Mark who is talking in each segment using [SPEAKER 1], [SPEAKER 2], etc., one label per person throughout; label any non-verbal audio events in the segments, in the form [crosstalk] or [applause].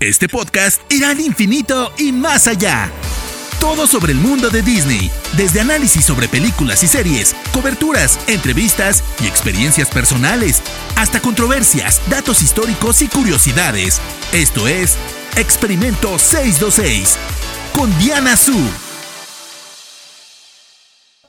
[SPEAKER 1] Este podcast irá al infinito y más allá. Todo sobre el mundo de Disney, desde análisis sobre películas y series, coberturas, entrevistas y experiencias personales, hasta controversias, datos históricos y curiosidades. Esto es Experimento 626 con Diana Su.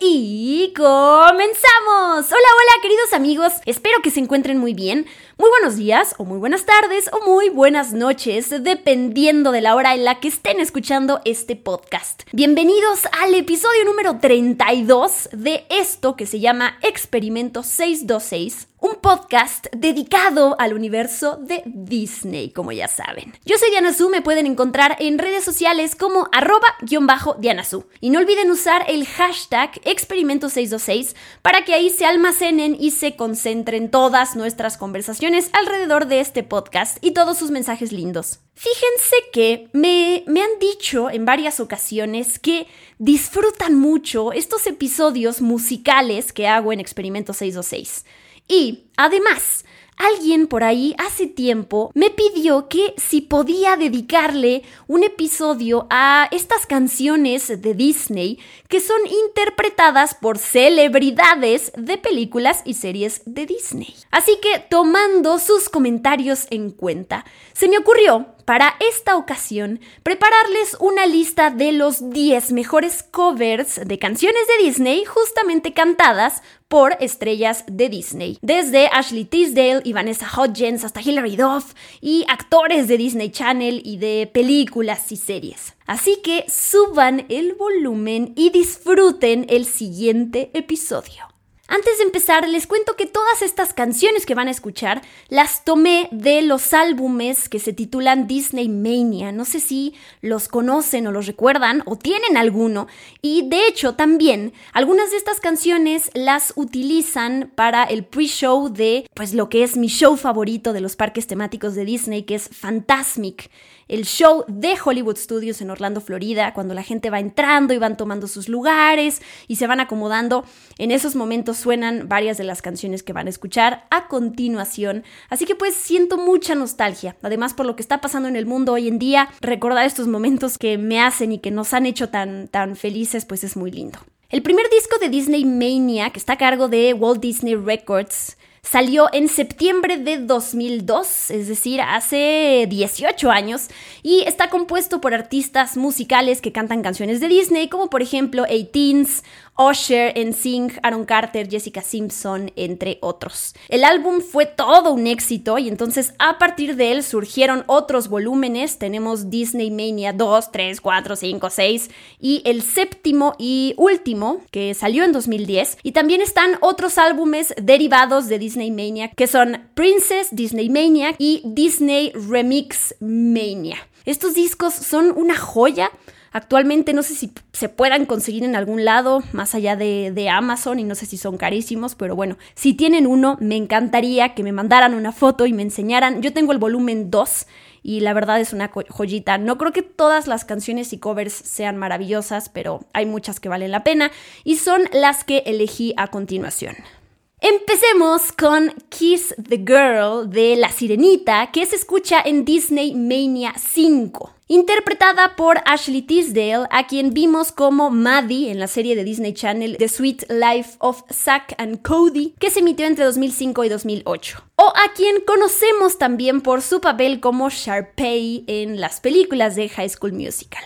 [SPEAKER 2] Y comenzamos. Hola, hola queridos amigos, espero que se encuentren muy bien. Muy buenos días o muy buenas tardes o muy buenas noches, dependiendo de la hora en la que estén escuchando este podcast. Bienvenidos al episodio número 32 de esto que se llama Experimento 626 un podcast dedicado al universo de Disney, como ya saben. Yo soy Diana Su, me pueden encontrar en redes sociales como arroba-diana Y no olviden usar el hashtag experimento626 para que ahí se almacenen y se concentren todas nuestras conversaciones alrededor de este podcast y todos sus mensajes lindos. Fíjense que me, me, han dicho en varias ocasiones que disfrutan mucho estos episodios musicales que hago en Experimento 626. Y además, alguien por ahí hace tiempo me pidió que si podía dedicarle un episodio a estas canciones de Disney que son interpretadas por celebridades de películas y series de Disney. Así que tomando sus comentarios en cuenta, se me ocurrió para esta ocasión prepararles una lista de los 10 mejores covers de canciones de Disney justamente cantadas por estrellas de Disney, desde Ashley Tisdale y Vanessa Hudgens hasta Hilary Duff y actores de Disney Channel y de películas y series. Así que suban el volumen y disfruten el siguiente episodio. Antes de empezar, les cuento que todas estas canciones que van a escuchar las tomé de los álbumes que se titulan Disney Mania. No sé si los conocen o los recuerdan o tienen alguno. Y de hecho, también algunas de estas canciones las utilizan para el pre-show de pues lo que es mi show favorito de los parques temáticos de Disney, que es Fantasmic el show de Hollywood Studios en Orlando, Florida, cuando la gente va entrando y van tomando sus lugares y se van acomodando. En esos momentos suenan varias de las canciones que van a escuchar a continuación. Así que pues siento mucha nostalgia. Además, por lo que está pasando en el mundo hoy en día, recordar estos momentos que me hacen y que nos han hecho tan, tan felices, pues es muy lindo. El primer disco de Disney Mania, que está a cargo de Walt Disney Records, Salió en septiembre de 2002, es decir, hace 18 años, y está compuesto por artistas musicales que cantan canciones de Disney, como por ejemplo 18s, Usher, NSYNC, Aaron Carter, Jessica Simpson, entre otros. El álbum fue todo un éxito y entonces a partir de él surgieron otros volúmenes. Tenemos Disney Mania 2, 3, 4, 5, 6 y el séptimo y último que salió en 2010. Y también están otros álbumes derivados de Disney Mania que son Princess, Disney Mania y Disney Remix Mania. Estos discos son una joya Actualmente no sé si se puedan conseguir en algún lado, más allá de, Amazon, y no sé si son carísimos, pero bueno, si tienen uno, me encantaría que me mandaran una foto y me enseñaran. Yo tengo el volumen 2 y la verdad es una joyita. No creo que todas las canciones y covers sean maravillosas, pero hay muchas que valen la pena y son las que elegí a continuación. Empecemos con Kiss the Girl de La Sirenita, que se escucha en Disney Mania 5. Interpretada por Ashley Tisdale, a quien vimos como Maddie en la serie de Disney Channel The Sweet Life of Zack and Cody, que se emitió entre 2005 y 2008. O a quien conocemos también por su papel como Sharpay en las películas de High School Musical.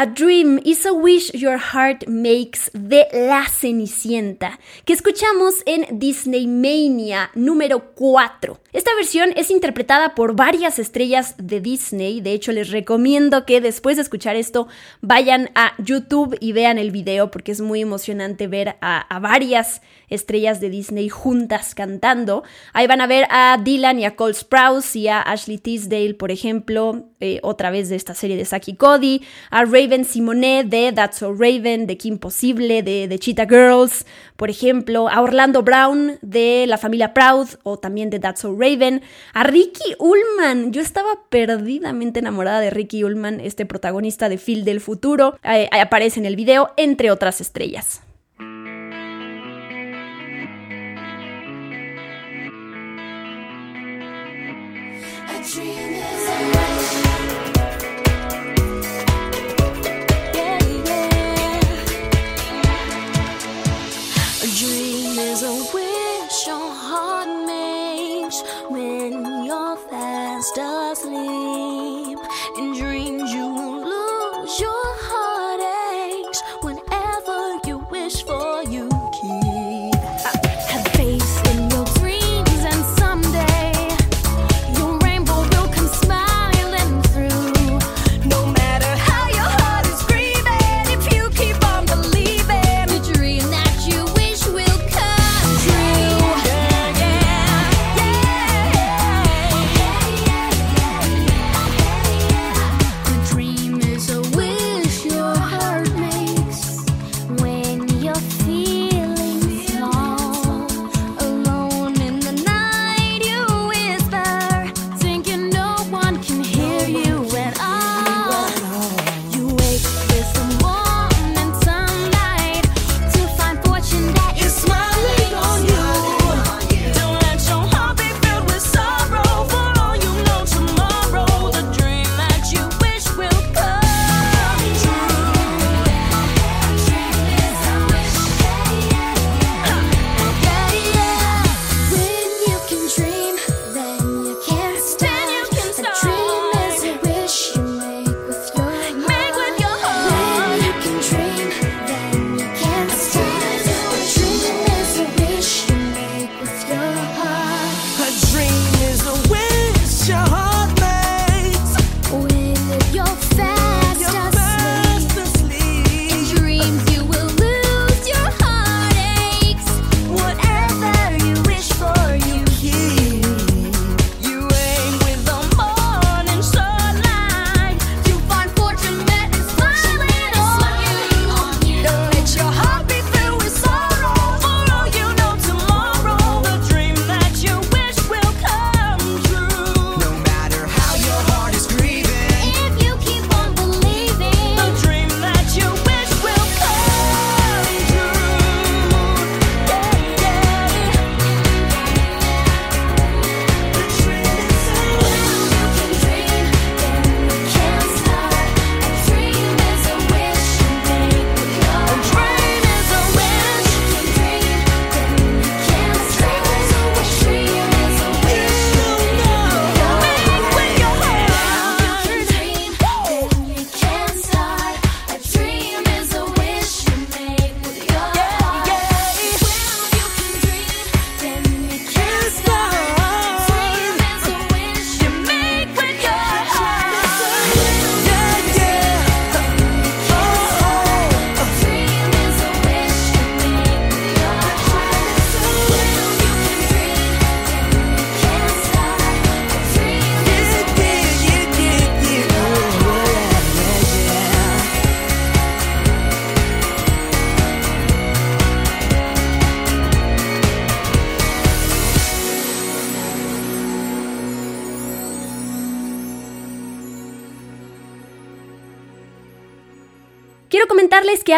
[SPEAKER 3] A Dream is a Wish Your Heart Makes de La Cenicienta, que escuchamos en Disney Mania número 4. Esta versión es interpretada por varias estrellas de Disney, de hecho les recomiendo que después de escuchar esto vayan a YouTube y vean el video porque es muy emocionante ver a, varias estrellas de Disney juntas cantando. Ahí van a ver a Dylan y a Cole Sprouse y a Ashley Tisdale, por ejemplo, eh, otra vez de esta serie de Saki Cody, a Raven Simonet de That's So Raven, de Kim Possible, de, de Cheetah Girls, por ejemplo, a Orlando Brown de La Familia Proud o también de That's So Raven, a Ricky Ullman. Yo estaba perdidamente enamorada de Ricky Ullman, este protagonista de Phil del futuro. aparece en el video, entre otras estrellas.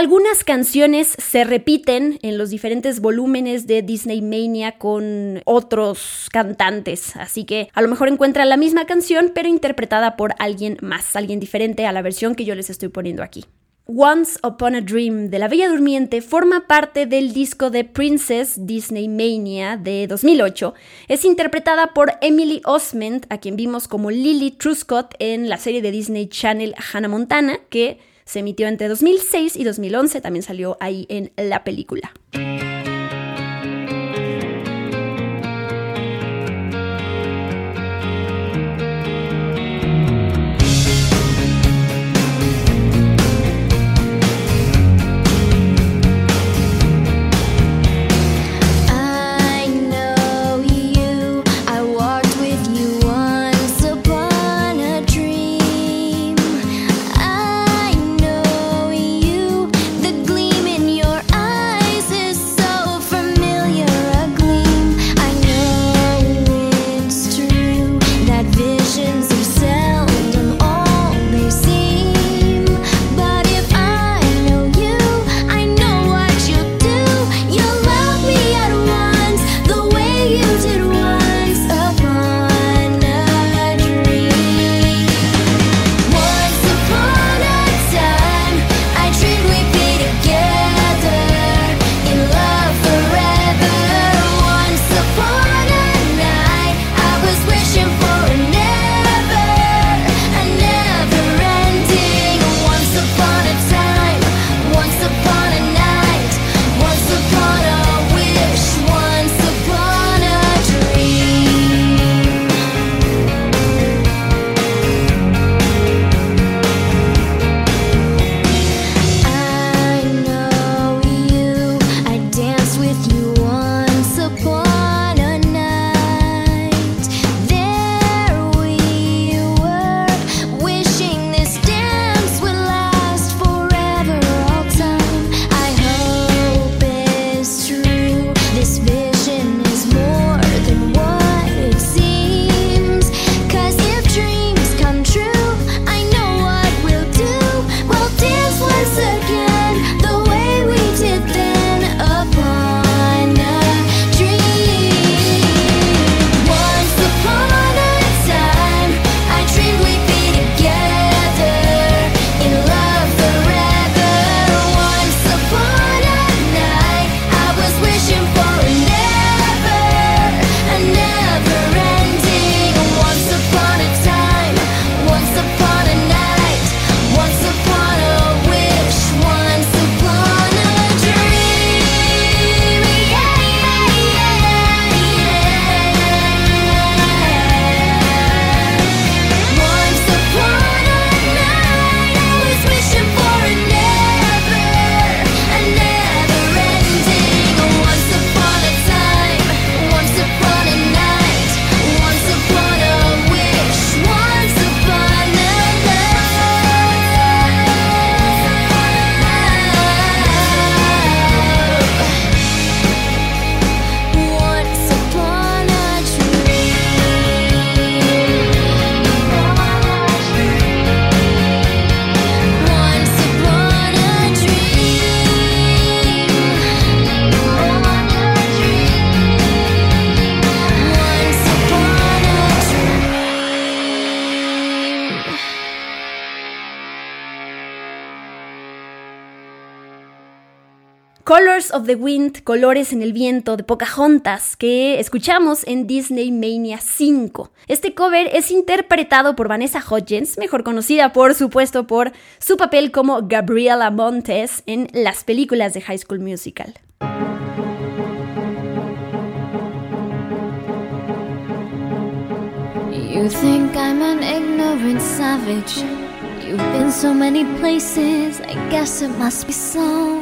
[SPEAKER 3] Algunas canciones se repiten en los diferentes volúmenes de Disney Mania con otros cantantes, así que a lo mejor encuentran la misma canción pero interpretada por alguien más, alguien diferente a la versión que yo les estoy poniendo aquí. Once Upon a Dream de la Bella Durmiente forma parte del disco de Princess Disney Mania de 2008. Es interpretada por Emily Osment, a quien vimos como Lily Truscott en la serie de Disney Channel Hannah Montana, que se emitió entre 2006 y 2011, también salió ahí en la película. Of the Wind, Colores en el Viento de Pocahontas, que escuchamos en Disney Mania 5. Este cover es interpretado por Vanessa Hudgens, mejor conocida por supuesto por su papel como Gabriela Montes en las películas de High School Musical. You think I'm an ignorant savage. You've been so many places, I guess it must be so.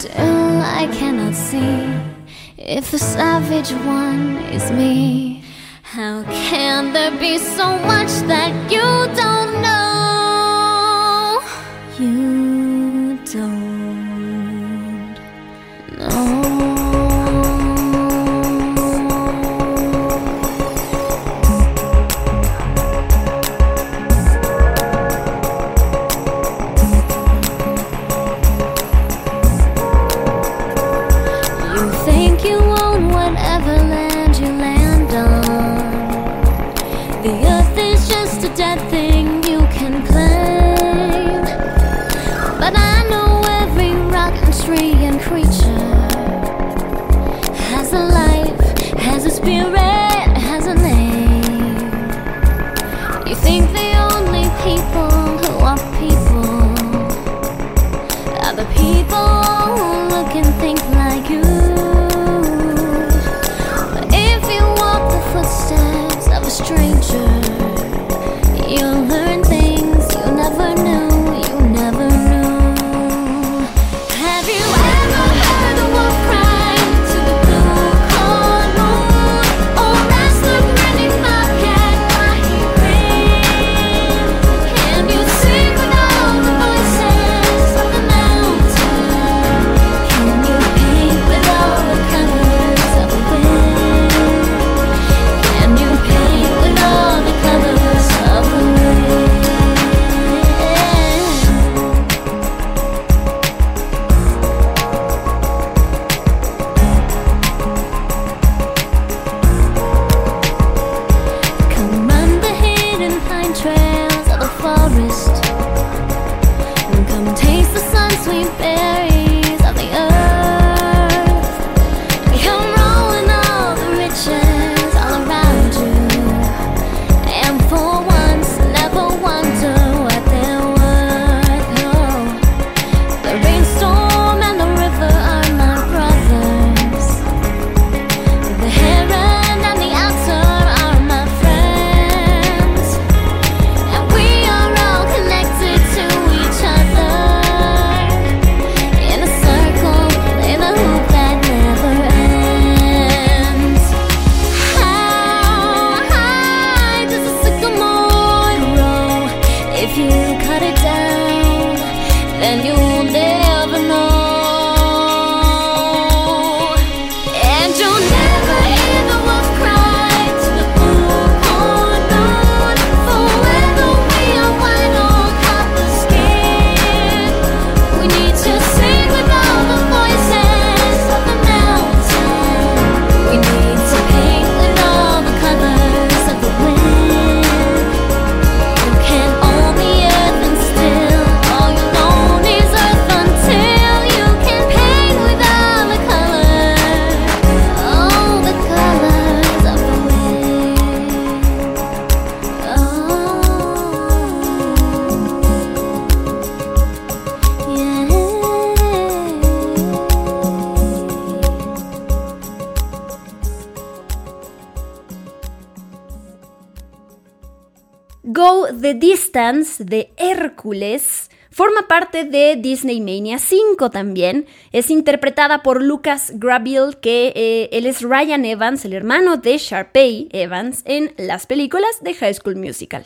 [SPEAKER 3] Still, I cannot see if the savage one is me. How can there be so much that you don't know? You
[SPEAKER 4] you learn de Hércules forma parte de Disney Mania 5 también. Es interpretada por Lucas Grabeel, que eh, él es Ryan Evans, el hermano de Sharpay Evans, en las películas de High School Musical.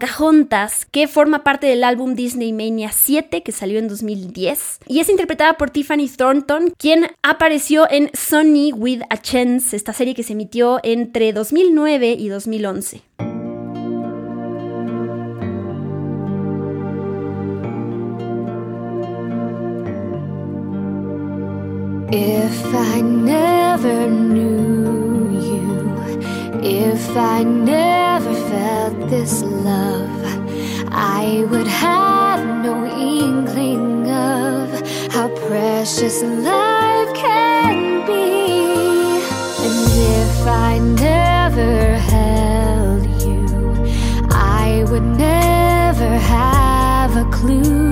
[SPEAKER 4] Pocahontas, que forma parte del álbum Disney Mania 7, que salió en 2010. Y es interpretada por Tiffany Thornton, quien apareció en Sonny with a Chance, esta serie que se emitió entre 2009 y 2011. If I never if I never felt this love, I would have no inkling of how precious life can be. And if I never held you, I would never have a clue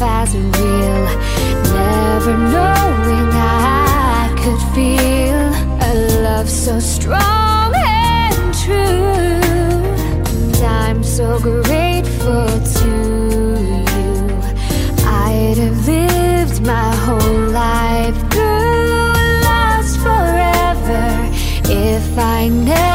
[SPEAKER 3] as real. Never knowing I could feel a love so strong and true. And I'm so grateful to you. I'd have lived my whole life through lost forever if I never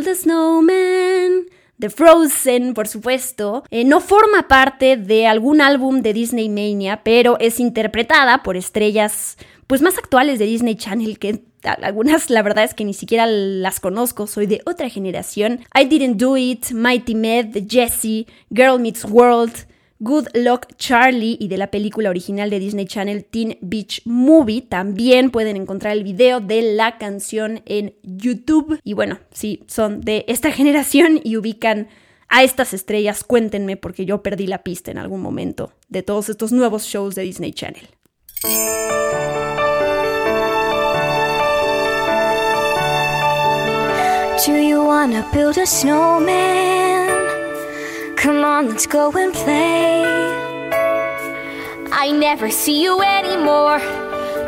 [SPEAKER 2] build a snowman? The Frozen, por supuesto, eh, no forma parte de algún álbum de Disney Mania, pero es interpretada por estrellas pues más actuales de Disney Channel que algunas la verdad es que ni siquiera las conozco, soy de otra generación. I Didn't Do It, Mighty Med, Jessie, Girl Meets World, Good Luck Charlie y de la película original de Disney Channel Teen Beach Movie. También pueden encontrar el video de la canción en YouTube. Y bueno, si son de esta [laughs] generación y ubican a estas estrellas, cuéntenme porque yo perdí la pista en algún momento de todos estos nuevos shows de Disney Channel.
[SPEAKER 3] Do you wanna build a snowman? Come on, let's go and play. I never see you anymore.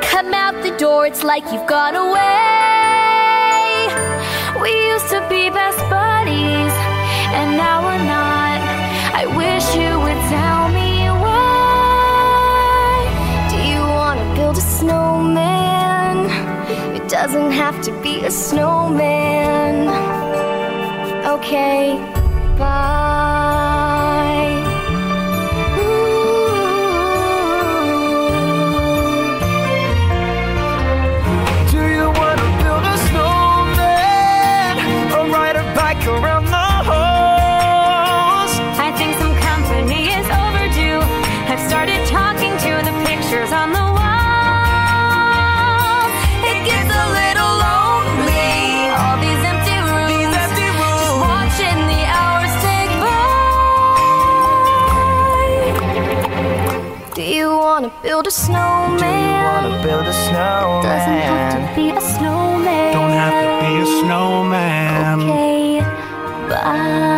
[SPEAKER 3] Come out the door, it's like you've gone away. We used to be best buddies, and now we're not. I wish you would tell me why. Do you wanna build a snowman? It doesn't have to be a snowman. Okay, bye.
[SPEAKER 5] Build a snowman?
[SPEAKER 3] Do you wanna build a snowman? Doesn't have to be a snowman.
[SPEAKER 6] Don't have to be a snowman.
[SPEAKER 3] Okay, bye.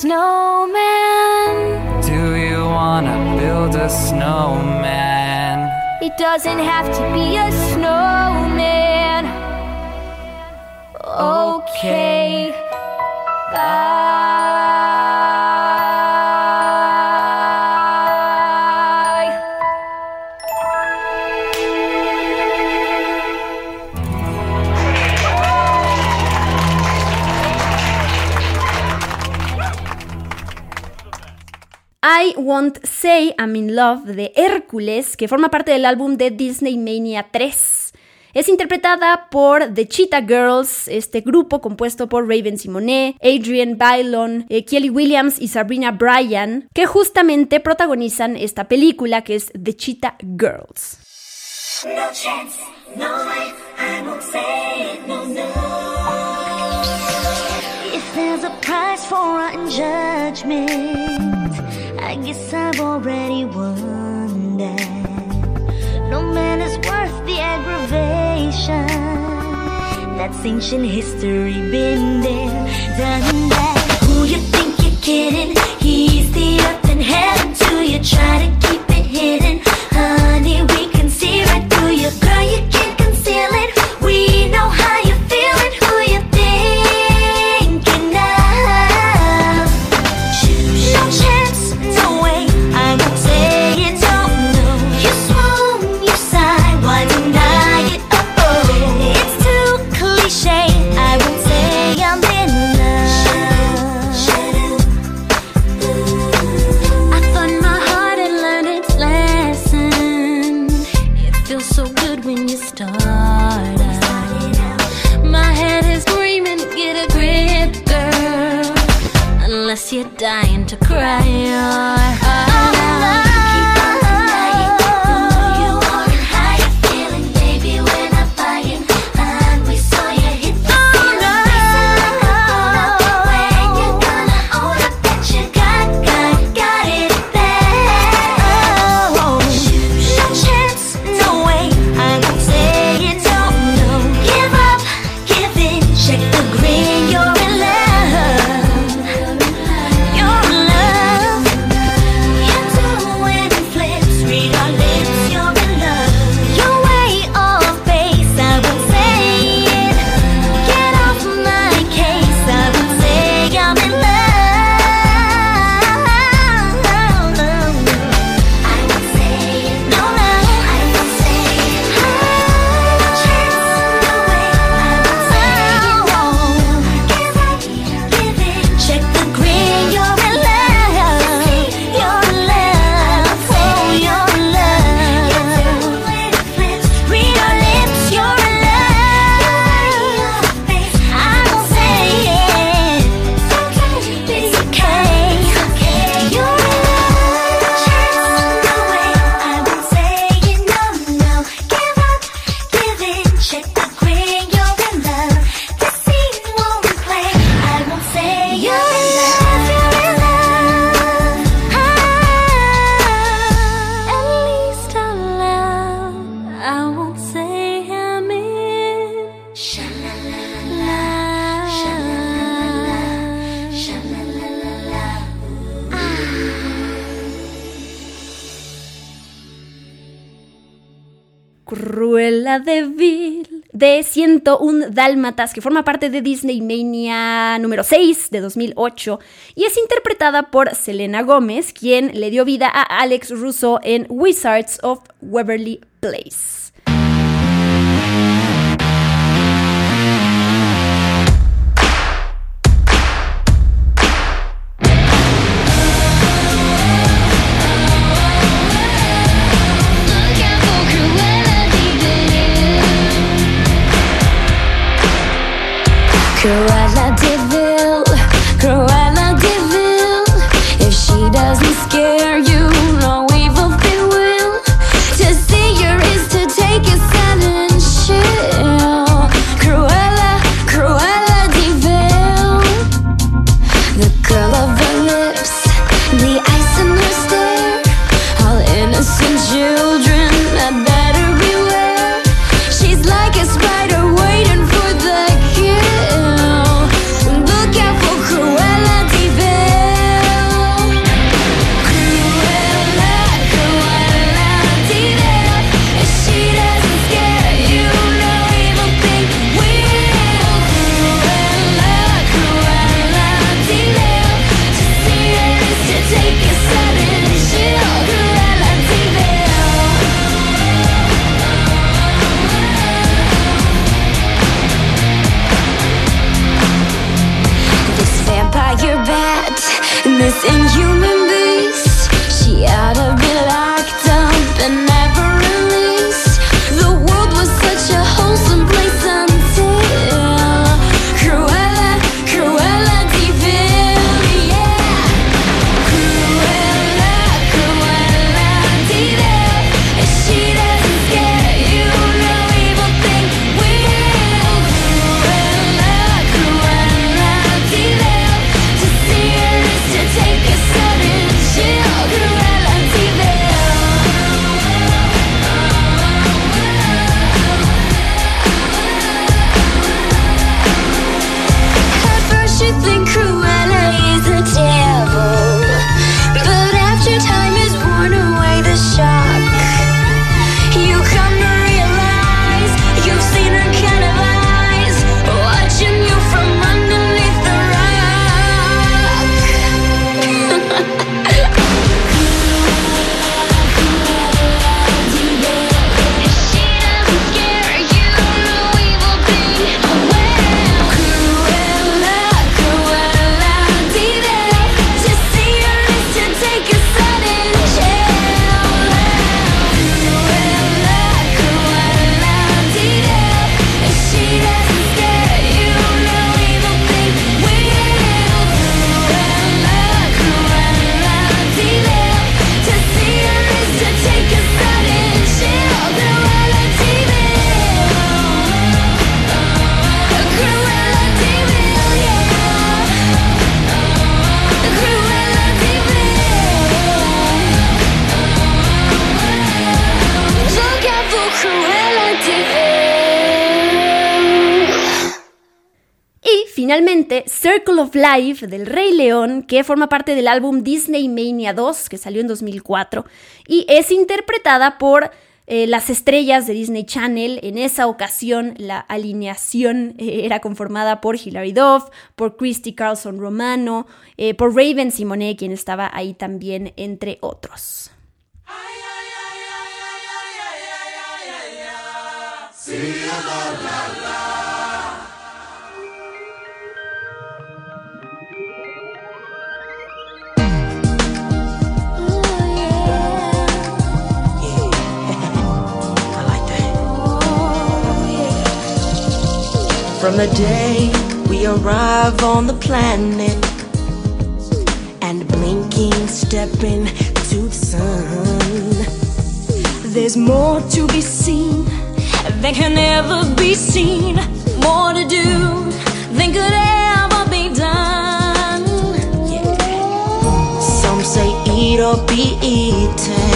[SPEAKER 3] Snowman?
[SPEAKER 5] Do you wanna build a snowman?
[SPEAKER 3] It doesn't have to be a snowman. Okay.
[SPEAKER 2] Won't Say I'm in Love de Hércules, que forma parte del álbum de Disney Mania 3. Es interpretada por The Cheetah Girls, este grupo compuesto por Raven Simone, Adrian Bylon, eh, Kelly Williams y Sabrina Bryan, que justamente protagonizan esta película que es The Cheetah Girls.
[SPEAKER 7] No chance, no life, I won't say no, no. If there's a price for judgment. I guess I've already won that No man is worth the aggravation That's ancient history, been there, done that.
[SPEAKER 2] un Dálmatas, que forma parte de Disney Mania número 6 de 2008 y es interpretada por Selena Gómez, quien le dio vida a Alex Russo en Wizards of Waverly Place. Circle of Life del Rey León, que forma parte del álbum Disney Mania 2, que salió en 2004, y es interpretada por eh, las estrellas de Disney Channel. En esa ocasión, la alineación eh, era conformada por Hilary Duff, por Christy Carlson Romano, eh, por Raven Simone, quien estaba ahí también, entre otros.
[SPEAKER 3] From the day we arrive on the planet and blinking, stepping to the sun, there's more to be seen than can ever be seen. More to do than could ever be done. Yeah. Some say eat or be eaten.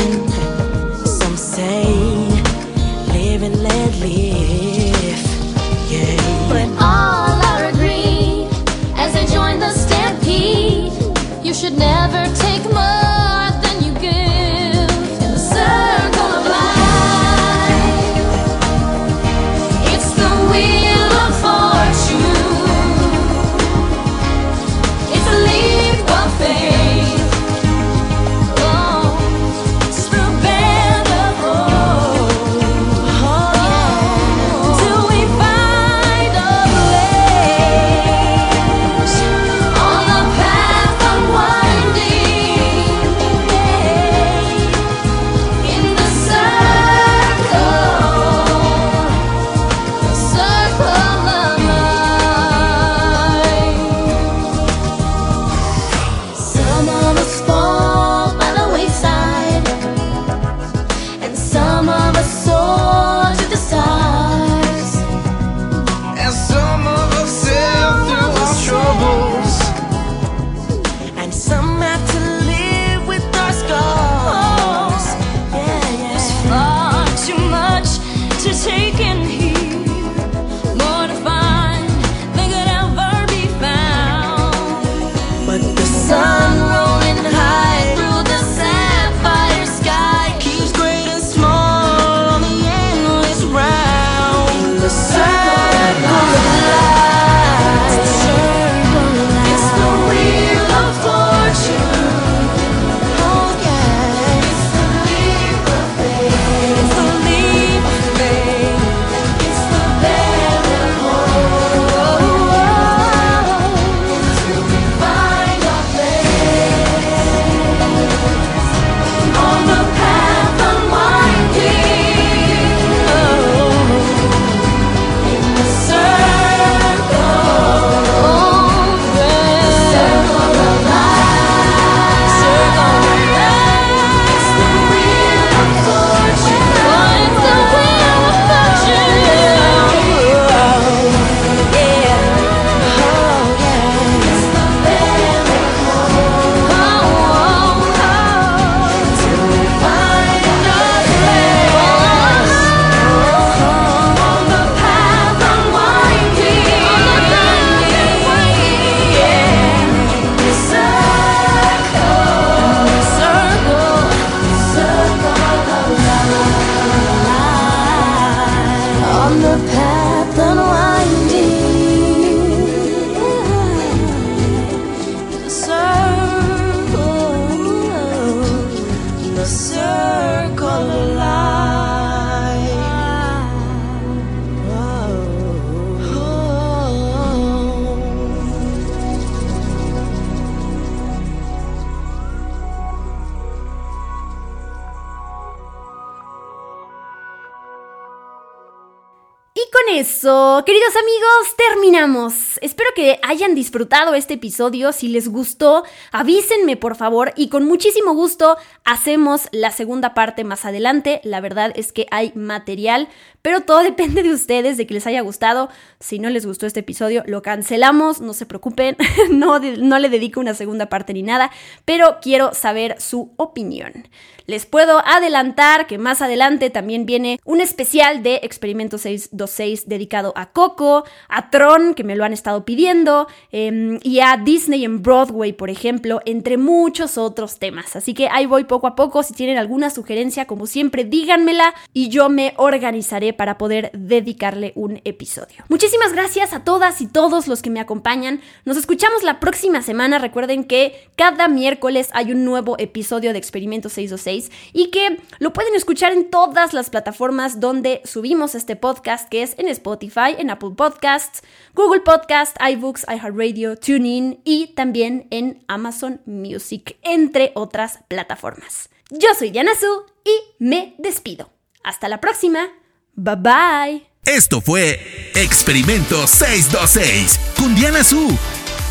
[SPEAKER 2] Este episodio. Si les gustó, avísenme por favor y con muchísimo gusto hacemos la segunda parte más adelante. La verdad es que hay material, pero todo [laughs] depende de ustedes, de que les haya gustado. Si no les gustó este episodio, lo cancelamos, no se preocupen, [laughs] no, no le dedico una segunda parte ni nada, pero quiero saber su opinión. Les puedo adelantar que más adelante también viene un especial de Experimento 626 dedicado a Coco, a Tron, que me lo han estado pidiendo, em, y a Disney en Broadway, por ejemplo, entre muchos otros temas. Así que ahí voy poco a poco. Si tienen alguna sugerencia, como siempre, díganmela y yo me organizaré para poder dedicarle un episodio. Muchísimas gracias a todas y todos los que me acompañan. Nos escuchamos la próxima semana. Recuerden que cada miércoles hay un nuevo episodio de Experimento 626 y que lo pueden escuchar en todas las plataformas donde subimos este podcast, que es en Spotify, en Apple Podcasts, Google Podcasts, iBooks, iHeartRadio, TuneIn y también en Amazon Music, entre otras plataformas. Yo soy Diana Su y me despido. Hasta la próxima. Bye bye.
[SPEAKER 1] Esto fue Experimento 626 con Diana Su.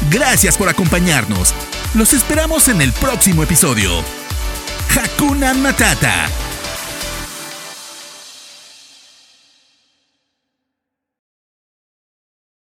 [SPEAKER 1] Gracias por acompañarnos. Los esperamos en el próximo episodio. Hakuna Matata.